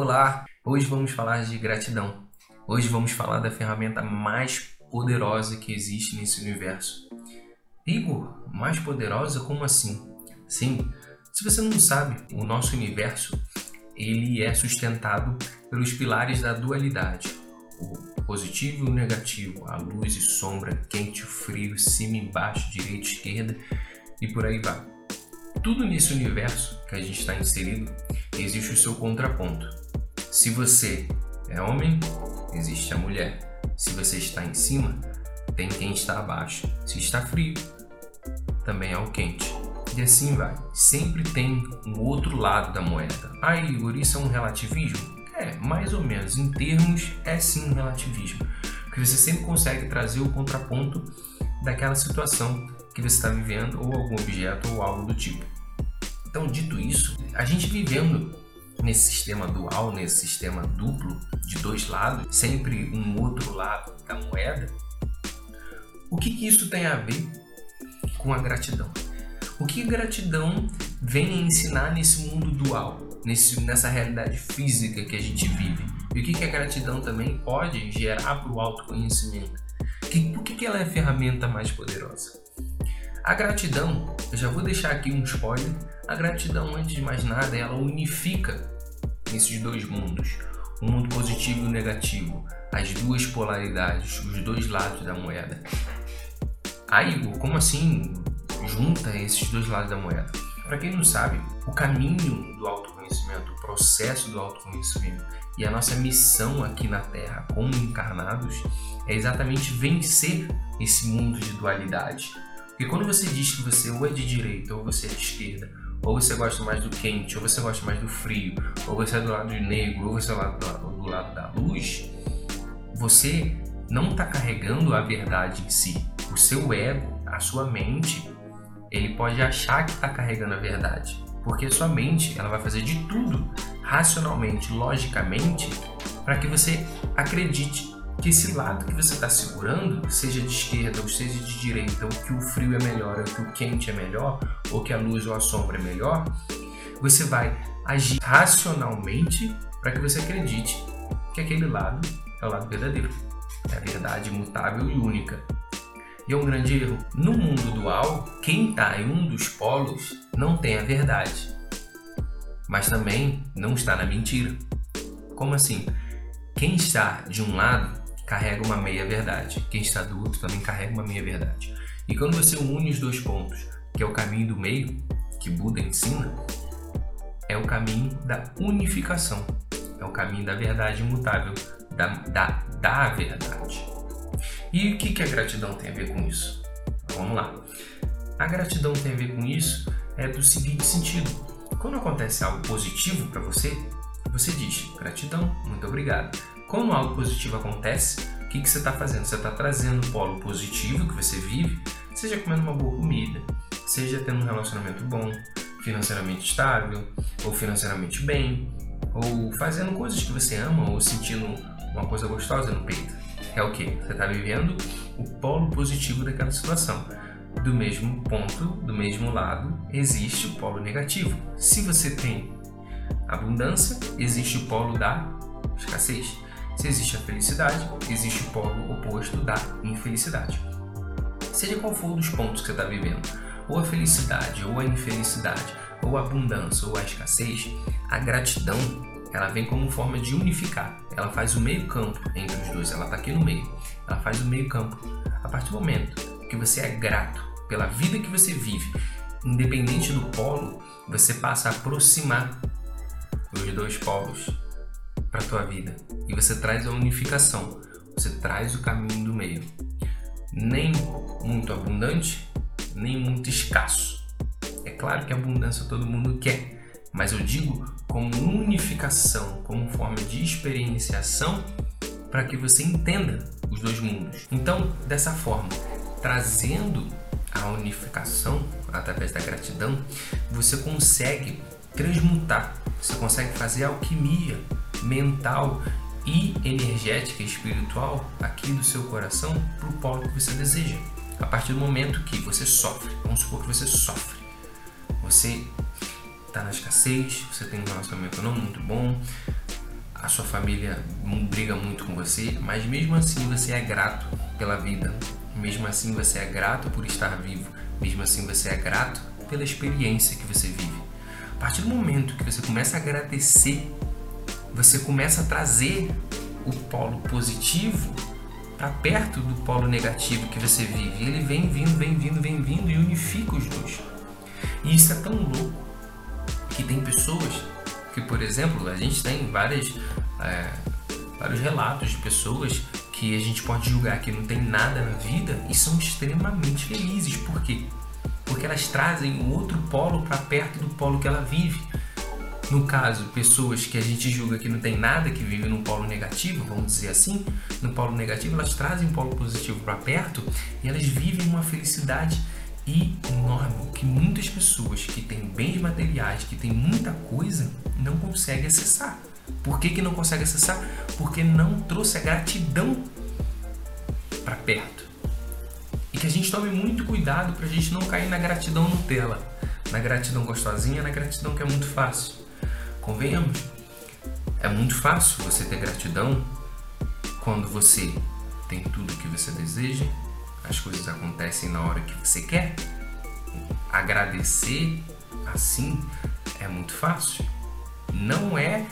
Olá! Hoje vamos falar de gratidão. Hoje vamos falar da ferramenta mais poderosa que existe nesse universo. Igor, mais poderosa? Como assim? Sim, se você não sabe, o nosso universo ele é sustentado pelos pilares da dualidade, o positivo e o negativo, a luz e sombra, quente e frio, cima e embaixo, direita e esquerda e por aí vai. Tudo nesse universo que a gente está inserido existe o seu contraponto. Se você é homem, existe a mulher. Se você está em cima, tem quem está abaixo. Se está frio, também é o quente. E assim vai. Sempre tem um outro lado da moeda. Ah, Igor, isso é um relativismo? É, mais ou menos. Em termos, é sim um relativismo. Porque você sempre consegue trazer o contraponto daquela situação que você está vivendo, ou algum objeto, ou algo do tipo. Então, dito isso, a gente vivendo nesse sistema dual, nesse sistema duplo de dois lados, sempre um outro lado da moeda, o que, que isso tem a ver com a gratidão? O que gratidão vem ensinar nesse mundo dual, nesse, nessa realidade física que a gente vive? E o que, que a gratidão também pode gerar para o autoconhecimento? Que, por que, que ela é a ferramenta mais poderosa? A gratidão, eu já vou deixar aqui um spoiler, a gratidão, antes de mais nada, ela unifica esses dois mundos, o mundo positivo e o negativo, as duas polaridades, os dois lados da moeda. Aí, como assim junta esses dois lados da moeda? Para quem não sabe, o caminho do autoconhecimento, o processo do autoconhecimento e a nossa missão aqui na Terra como encarnados é exatamente vencer esse mundo de dualidade. Porque quando você diz que você ou é de direita ou você é de esquerda, ou você gosta mais do quente, ou você gosta mais do frio, ou você é do lado negro, ou você é do lado, do lado da luz, você não está carregando a verdade em si. O seu ego, a sua mente, ele pode achar que está carregando a verdade, porque a sua mente ela vai fazer de tudo racionalmente, logicamente, para que você acredite que esse lado que você está segurando, seja de esquerda ou seja de direita, ou que o frio é melhor, ou que o quente é melhor, ou que a luz ou a sombra é melhor, você vai agir racionalmente para que você acredite que aquele lado é o lado verdadeiro, é a verdade imutável e única. E é um grande erro. No mundo dual, quem está em um dos polos não tem a verdade, mas também não está na mentira. Como assim? Quem está de um lado carrega uma meia verdade. Quem está outro também carrega uma meia verdade. E quando você une os dois pontos, que é o caminho do meio, que Buda ensina, é o caminho da unificação, é o caminho da verdade imutável, da, da, da verdade. E o que, que a gratidão tem a ver com isso? Vamos lá. A gratidão tem a ver com isso é do seguinte sentido: quando acontece algo positivo para você, você diz gratidão, muito obrigado. Quando algo positivo acontece, o que, que você está fazendo? Você está trazendo o polo positivo que você vive, seja comendo uma boa comida, seja tendo um relacionamento bom, financeiramente estável, ou financeiramente bem, ou fazendo coisas que você ama, ou sentindo uma coisa gostosa no peito. É o que? Você está vivendo o polo positivo daquela situação. Do mesmo ponto, do mesmo lado, existe o polo negativo. Se você tem abundância, existe o polo da escassez. Se existe a felicidade, existe o polo oposto da infelicidade. Seja qual for dos pontos que você está vivendo, ou a felicidade, ou a infelicidade, ou a abundância, ou a escassez, a gratidão ela vem como forma de unificar. Ela faz o meio campo entre os dois. Ela está aqui no meio. Ela faz o meio campo. A partir do momento que você é grato pela vida que você vive, independente do polo, você passa a aproximar os dois polos para tua vida e você traz a unificação, você traz o caminho do meio. Nem muito abundante, nem muito escasso. É claro que abundância todo mundo quer, mas eu digo como unificação, como forma de experienciação para que você entenda os dois mundos. Então, dessa forma, trazendo a unificação através da gratidão, você consegue transmutar, você consegue fazer alquimia mental e energética espiritual aqui do seu coração para o polo que você deseja. A partir do momento que você sofre, vamos supor que você sofre, você está na escassez, você tem um relacionamento não muito bom, a sua família briga muito com você, mas mesmo assim você é grato pela vida, mesmo assim você é grato por estar vivo, mesmo assim você é grato pela experiência que você vive. A partir do momento que você começa a agradecer, você começa a trazer o polo positivo para perto do polo negativo que você vive. Ele vem vindo, vem vindo, vem vindo e unifica os dois. E isso é tão louco que tem pessoas que, por exemplo, a gente tem várias, é, vários relatos de pessoas que a gente pode julgar que não tem nada na vida e são extremamente felizes. Por quê? Porque elas trazem um outro polo para perto do polo que ela vive. No caso, pessoas que a gente julga que não tem nada, que vivem no polo negativo, vamos dizer assim, no polo negativo, elas trazem um polo positivo para perto e elas vivem uma felicidade enorme que muitas pessoas que têm bens materiais, que têm muita coisa, não conseguem acessar. Por que, que não consegue acessar? Porque não trouxe a gratidão para perto. E que a gente tome muito cuidado para a gente não cair na gratidão Nutella, na gratidão gostosinha, na gratidão que é muito fácil. Convenhamos, é muito fácil você ter gratidão quando você tem tudo o que você deseja, as coisas acontecem na hora que você quer. Agradecer assim é muito fácil. Não é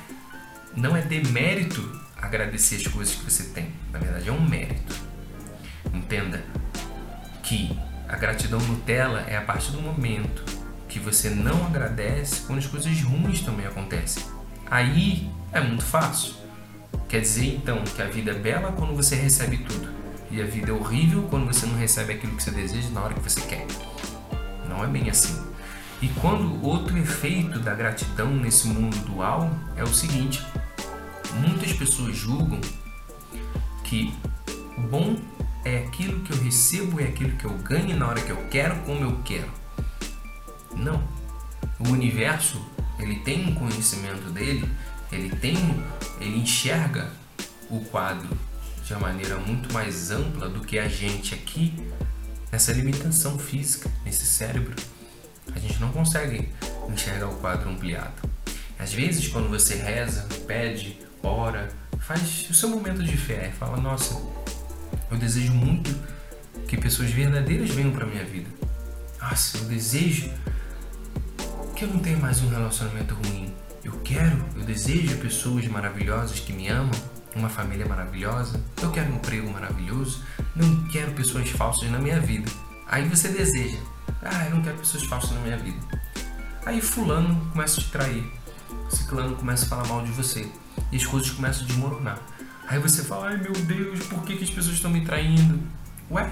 não é demérito agradecer as coisas que você tem. Na verdade, é um mérito. Entenda que a gratidão Nutella é a partir do momento que você não agradece quando as coisas ruins também acontecem. Aí é muito fácil. Quer dizer então que a vida é bela quando você recebe tudo. E a vida é horrível quando você não recebe aquilo que você deseja na hora que você quer. Não é bem assim. E quando outro efeito da gratidão nesse mundo dual é o seguinte: muitas pessoas julgam que bom é aquilo que eu recebo, é aquilo que eu ganho na hora que eu quero, como eu quero. Não. O universo, ele tem um conhecimento dele, ele tem, ele enxerga o quadro de uma maneira muito mais ampla do que a gente aqui nessa limitação física, nesse cérebro. A gente não consegue enxergar o quadro ampliado. Às vezes, quando você reza, pede, ora, faz o seu momento de fé, fala: Nossa, eu desejo muito que pessoas verdadeiras venham para minha vida. Nossa, eu desejo que eu não tenha mais um relacionamento ruim. Eu quero, eu desejo pessoas maravilhosas que me amam, uma família maravilhosa, eu quero um emprego maravilhoso, não quero pessoas falsas na minha vida. Aí você deseja, ah, eu não quero pessoas falsas na minha vida. Aí fulano começa a te trair, ciclano começa a falar mal de você e as coisas começam a desmoronar. Aí você fala, ai meu Deus, por que, que as pessoas estão me traindo? Ué,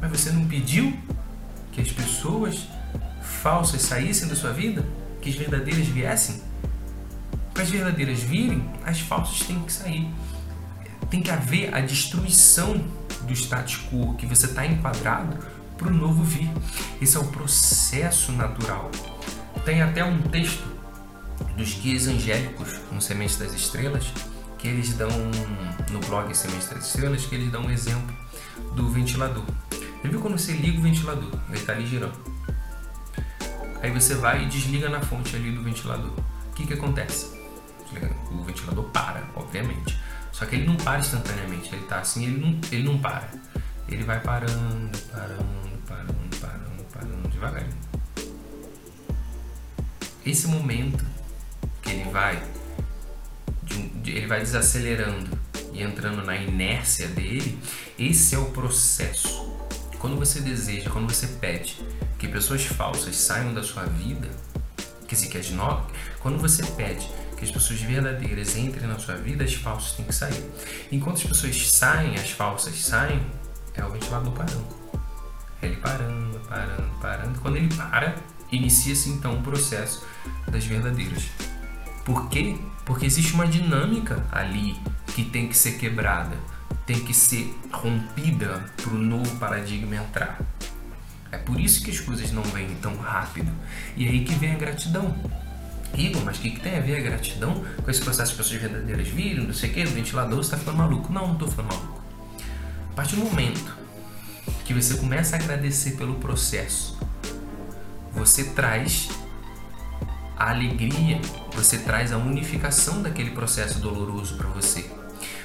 mas você não pediu que as pessoas falsas saíssem da sua vida? Que as verdadeiras viessem? Para as verdadeiras virem, as falsas têm que sair. Tem que haver a destruição do status quo que você está enquadrado para o novo vir. Esse é o processo natural. Tem até um texto dos guias angélicos no Semente das Estrelas que eles dão no blog Semente das Estrelas que eles dão um exemplo do ventilador. Você viu quando você liga o ventilador? Ele está ali girando. Aí você vai e desliga na fonte ali do ventilador. O que, que acontece? O ventilador para, obviamente. Só que ele não para instantaneamente. Ele tá assim, ele não, ele não para. Ele vai parando, parando, parando, parando, parando devagarinho. Esse momento que ele vai, ele vai desacelerando e entrando na inércia dele, esse é o processo. Quando você deseja, quando você pede que pessoas falsas saiam da sua vida, quer dizer, que as no... quando você pede que as pessoas verdadeiras entrem na sua vida, as falsas têm que sair. Enquanto as pessoas saem, as falsas saem, é o ventilador parando. É ele parando, parando, parando. Quando ele para, inicia-se então o processo das verdadeiras. Por quê? Porque existe uma dinâmica ali que tem que ser quebrada, tem que ser rompida para o novo paradigma entrar. É por isso que as coisas não vêm tão rápido. E aí que vem a gratidão. Igor, mas o que, que, tem a ver a gratidão com esse processo de pessoas verdadeiras virem, não sei o que, no ventilador, você está ficando maluco. Não, não estou ficando maluco. A partir do momento que você começa a agradecer pelo processo, você traz a alegria, você traz a unificação daquele processo doloroso para você.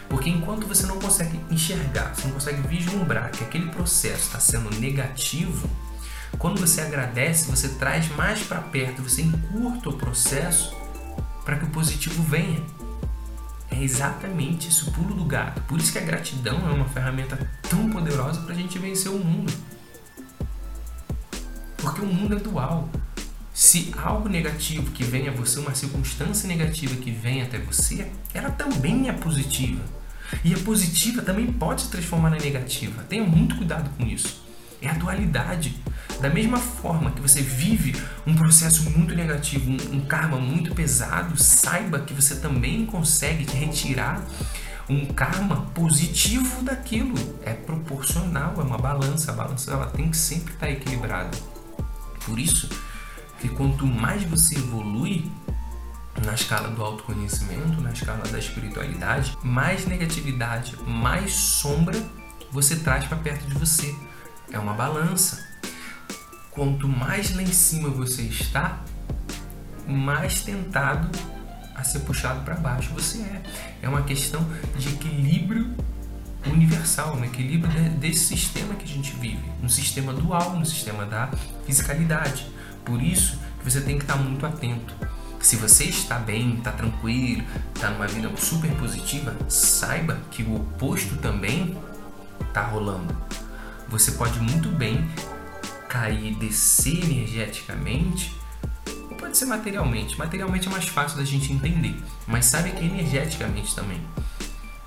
Porque enquanto você não consegue enxergar, você não consegue vislumbrar que aquele processo está sendo negativo, quando você agradece, você traz mais para perto, você encurta o processo para que o positivo venha. É exatamente esse o pulo do gato. Por isso que a gratidão é uma ferramenta tão poderosa para a gente vencer o mundo. Porque o mundo é dual. Se algo negativo que vem a você, uma circunstância negativa que vem até você, ela também é positiva. E a positiva também pode se transformar na negativa. Tenha muito cuidado com isso. É a dualidade. Da mesma forma que você vive um processo muito negativo, um, um karma muito pesado, saiba que você também consegue retirar um karma positivo daquilo. É proporcional, é uma balança. A balança ela tem que sempre estar equilibrada. Por isso que quanto mais você evolui na escala do autoconhecimento, na escala da espiritualidade, mais negatividade, mais sombra você traz para perto de você. É uma balança quanto mais lá em cima você está, mais tentado a ser puxado para baixo você é. É uma questão de equilíbrio universal, um equilíbrio desse sistema que a gente vive, um sistema dual, um sistema da fisicalidade. Por isso que você tem que estar muito atento. Se você está bem, está tranquilo, está numa vida super positiva, saiba que o oposto também está rolando. Você pode muito bem cair descer energeticamente, ou pode ser materialmente. Materialmente é mais fácil da gente entender, mas sabe que energeticamente também.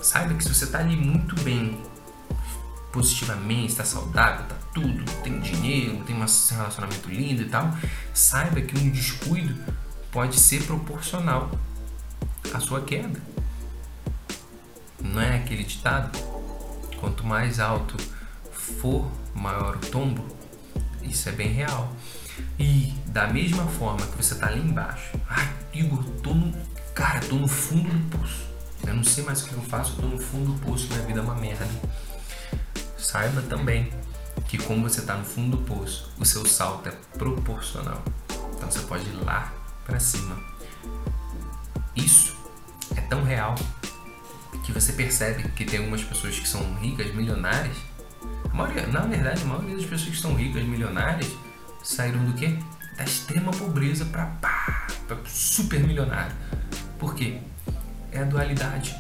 Saiba que se você está ali muito bem, positivamente, está saudável, está tudo, tem dinheiro, tem um relacionamento lindo e tal, saiba que um descuido pode ser proporcional à sua queda. Não é aquele ditado? Quanto mais alto for, maior o tombo. Isso é bem real. E da mesma forma que você tá ali embaixo, ai, Igor, tô no. Cara, tô no fundo do poço. Eu não sei mais o que eu faço, eu tô no fundo do poço, minha vida é uma merda. Saiba também que como você tá no fundo do poço, o seu salto é proporcional. Então você pode ir lá para cima. Isso é tão real que você percebe que tem algumas pessoas que são ricas, milionárias, maioria, na verdade, a maioria das pessoas que estão ricas, milionárias, saíram do quê? Da extrema pobreza para super milionário. Por quê? É a dualidade.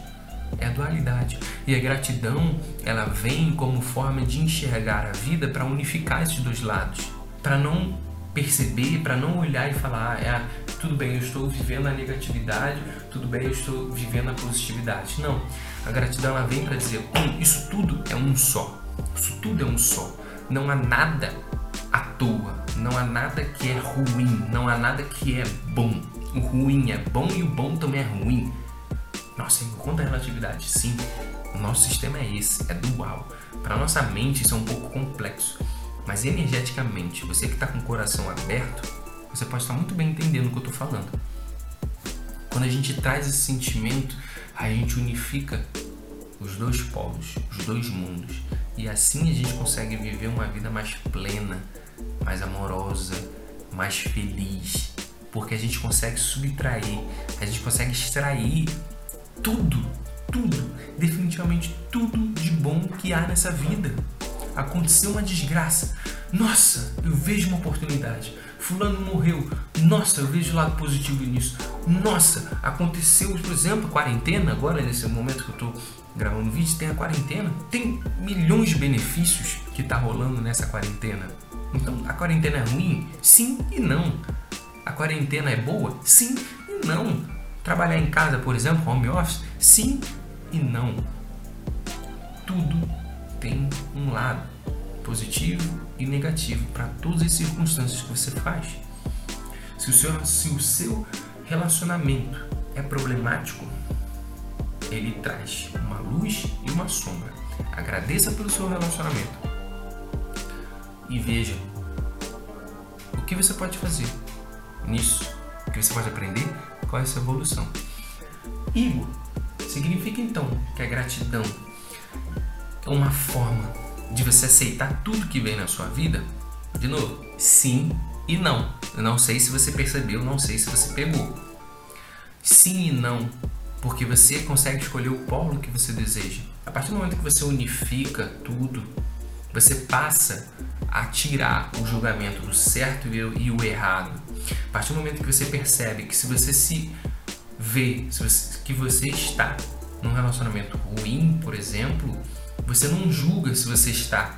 É a dualidade. E a gratidão, ela vem como forma de enxergar a vida para unificar esses dois lados. Para não perceber, para não olhar e falar, ah, é, tudo bem, eu estou vivendo a negatividade, tudo bem, eu estou vivendo a positividade. Não. A gratidão ela vem para dizer, hum, isso tudo é um só. Isso tudo é um só. Não há nada à toa. Não há nada que é ruim. Não há nada que é bom. O ruim é bom e o bom também é ruim. Nossa, enquanto a relatividade, sim. O nosso sistema é esse, é dual. Para nossa mente isso é um pouco complexo. Mas energeticamente, você que está com o coração aberto, você pode estar muito bem entendendo o que eu estou falando. Quando a gente traz esse sentimento, a gente unifica os dois polos, os dois mundos. E assim a gente consegue viver uma vida mais plena, mais amorosa, mais feliz, porque a gente consegue subtrair, a gente consegue extrair tudo, tudo, definitivamente tudo de bom que há nessa vida. Aconteceu uma desgraça, nossa, eu vejo uma oportunidade. Fulano morreu, nossa, eu vejo o lado positivo nisso. Nossa, aconteceu, por exemplo, quarentena, agora nesse momento que eu estou gravando vídeo, tem a quarentena, tem milhões de benefícios que tá rolando nessa quarentena. Então, a quarentena é ruim? Sim e não. A quarentena é boa? Sim e não. Trabalhar em casa, por exemplo, home office? Sim e não. Tudo tem um lado positivo e negativo para todas as circunstâncias que você faz. Se o seu, se o seu relacionamento é problemático, ele traz uma luz e uma sombra. Agradeça pelo seu relacionamento e veja o que você pode fazer nisso, o que você pode aprender, é essa evolução. Igor significa então que a gratidão é uma forma de você aceitar tudo que vem na sua vida? De novo, sim e não. Eu não sei se você percebeu, não sei se você pegou. Sim e não, porque você consegue escolher o polo que você deseja. A partir do momento que você unifica tudo, você passa a tirar o julgamento do certo e o errado. A partir do momento que você percebe que se você se vê se você, que você está num relacionamento ruim, por exemplo, você não julga se você está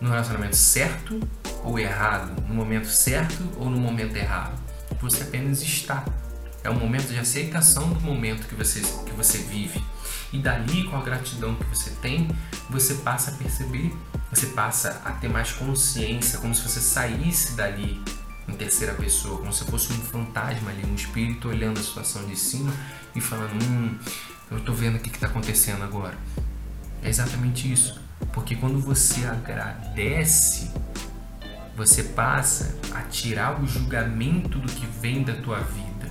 no relacionamento certo ou errado, no momento certo ou no momento errado. Você apenas está. É um momento de aceitação do momento que você, que você vive. E dali, com a gratidão que você tem, você passa a perceber, você passa a ter mais consciência, como se você saísse dali em terceira pessoa, como se fosse um fantasma ali, um espírito olhando a situação de cima e falando: Hum, eu estou vendo o que está acontecendo agora. É exatamente isso. Porque quando você agradece, você passa a tirar o julgamento do que vem da tua vida.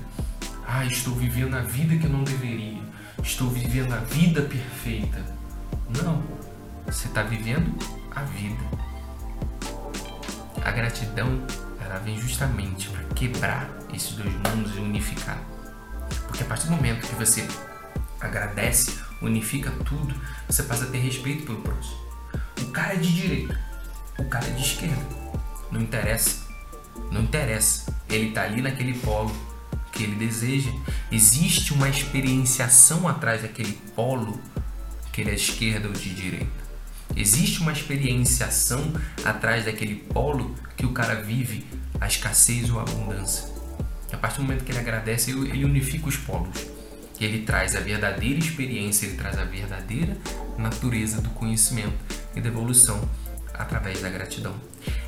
Ah, estou vivendo a vida que eu não deveria. Estou vivendo a vida perfeita. Não. Você está vivendo a vida. A gratidão ela vem justamente para quebrar esses dois mundos e unificar. Porque a partir do momento que você agradece, unifica tudo, você passa a ter respeito pelo próximo. O cara é de direita, o cara é de esquerda. Não interessa. Não interessa. Ele está ali naquele polo que ele deseja. Existe uma experienciação atrás daquele polo que ele é de esquerda ou de direita. Existe uma experienciação atrás daquele polo que o cara vive a escassez ou a abundância. A partir do momento que ele agradece, ele unifica os polos. Ele traz a verdadeira experiência, ele traz a verdadeira natureza do conhecimento e da evolução através da gratidão.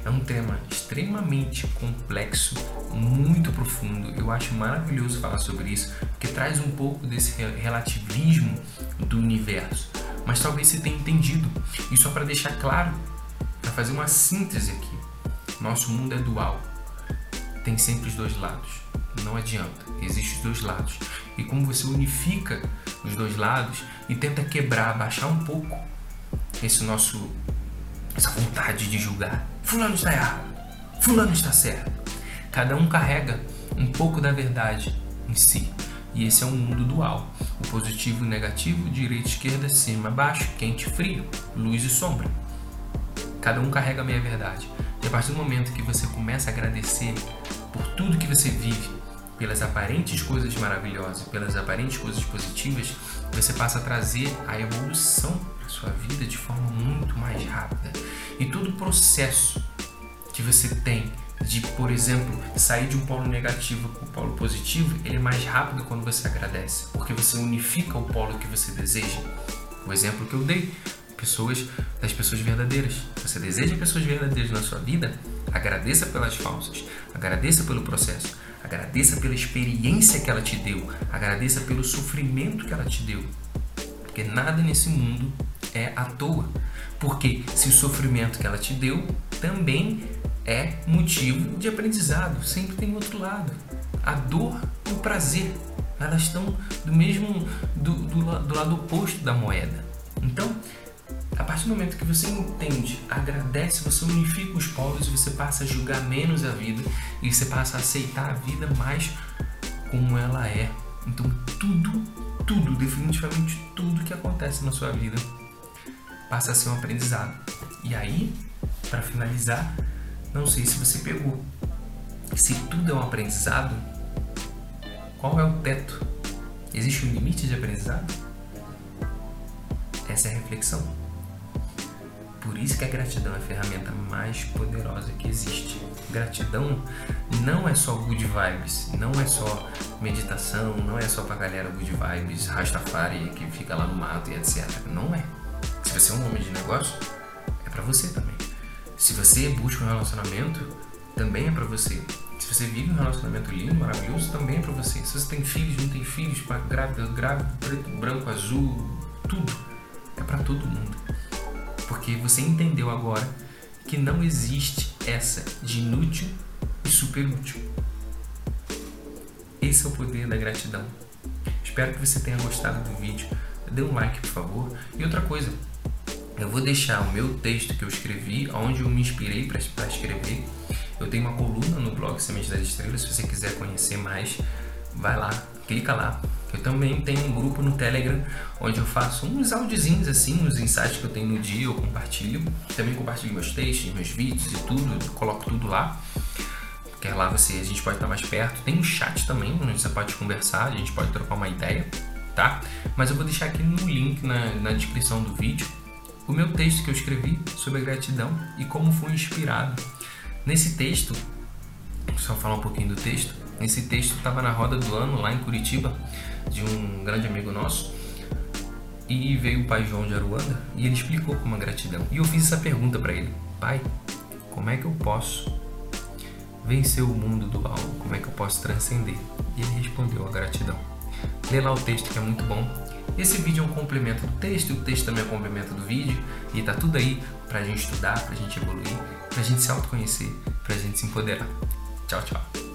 É um tema extremamente complexo, muito profundo. Eu acho maravilhoso falar sobre isso, porque traz um pouco desse relativismo do universo. Mas talvez você tenha entendido. E só para deixar claro, para fazer uma síntese aqui. Nosso mundo é dual. Tem sempre os dois lados. Não adianta. Existem os dois lados. E como você unifica os dois lados e tenta quebrar, baixar um pouco esse nosso essa vontade de julgar. Fulano está errado. Fulano está certo. Cada um carrega um pouco da verdade em si. E esse é um mundo dual. O positivo e o negativo, direita, esquerda, cima, baixo, quente, frio, luz e sombra. Cada um carrega a meia verdade. E a partir do momento que você começa a agradecer por tudo que você vive, pelas aparentes coisas maravilhosas, pelas aparentes coisas positivas, você passa a trazer a evolução para sua vida de forma muito mais rápida. E todo o processo que você tem de, por exemplo, sair de um polo negativo para o polo positivo, ele é mais rápido quando você agradece, porque você unifica o polo que você deseja. O exemplo que eu dei, pessoas das pessoas verdadeiras. Você deseja pessoas verdadeiras na sua vida? Agradeça pelas falsas, agradeça pelo processo, agradeça pela experiência que ela te deu, agradeça pelo sofrimento que ela te deu. Porque nada nesse mundo é à toa. Porque se o sofrimento que ela te deu também é motivo de aprendizado, sempre tem outro lado. A dor e o prazer, elas estão do mesmo do, do, do lado oposto da moeda. Então, a partir do momento que você entende, agradece, você unifica os polos e você passa a julgar menos a vida e você passa a aceitar a vida mais como ela é. Então, tudo, tudo, definitivamente tudo que acontece na sua vida passa a ser um aprendizado. E aí, para finalizar, não sei se você pegou. Se tudo é um aprendizado, qual é o teto? Existe um limite de aprendizado? Essa é a reflexão. Por isso que a gratidão é a ferramenta mais poderosa que existe. Gratidão não é só good vibes, não é só meditação, não é só pra galera good vibes, Rastafari que fica lá no mato e etc. Não é. Se você é um homem de negócio, é para você também. Se você busca um relacionamento, também é para você. Se você vive um relacionamento lindo, maravilhoso, também é para você. Se você tem filhos, não tem filhos, grávida, grávida, preto, branco, azul, tudo. É para todo mundo. Porque você entendeu agora que não existe essa de inútil e super útil. Esse é o poder da gratidão. Espero que você tenha gostado do vídeo. Dê um like, por favor. E outra coisa, eu vou deixar o meu texto que eu escrevi, onde eu me inspirei para escrever, Eu tenho uma coluna no blog Semente das Estrelas, se você quiser conhecer mais, vai lá, clica lá. Eu também tenho um grupo no Telegram onde eu faço uns audiozinhos assim, os insights que eu tenho no dia, eu compartilho. Também compartilho meus textos, meus vídeos e tudo, coloco tudo lá. Porque lá você, a gente pode estar mais perto. Tem um chat também, onde você pode conversar, a gente pode trocar uma ideia, tá? Mas eu vou deixar aqui no link na, na descrição do vídeo o meu texto que eu escrevi sobre a gratidão e como fui inspirado. Nesse texto, só falar um pouquinho do texto, nesse texto estava na roda do ano lá em Curitiba, de um grande amigo nosso, e veio o pai João de Aruanda e ele explicou como a gratidão. E eu fiz essa pergunta para ele: Pai, como é que eu posso vencer o mundo do algo? Como é que eu posso transcender? E ele respondeu: a gratidão. Lê lá o texto que é muito bom esse vídeo é um complemento do texto, o texto também é um complemento do vídeo, e tá tudo aí pra gente estudar, pra gente evoluir, pra gente se autoconhecer, pra gente se empoderar. Tchau, tchau.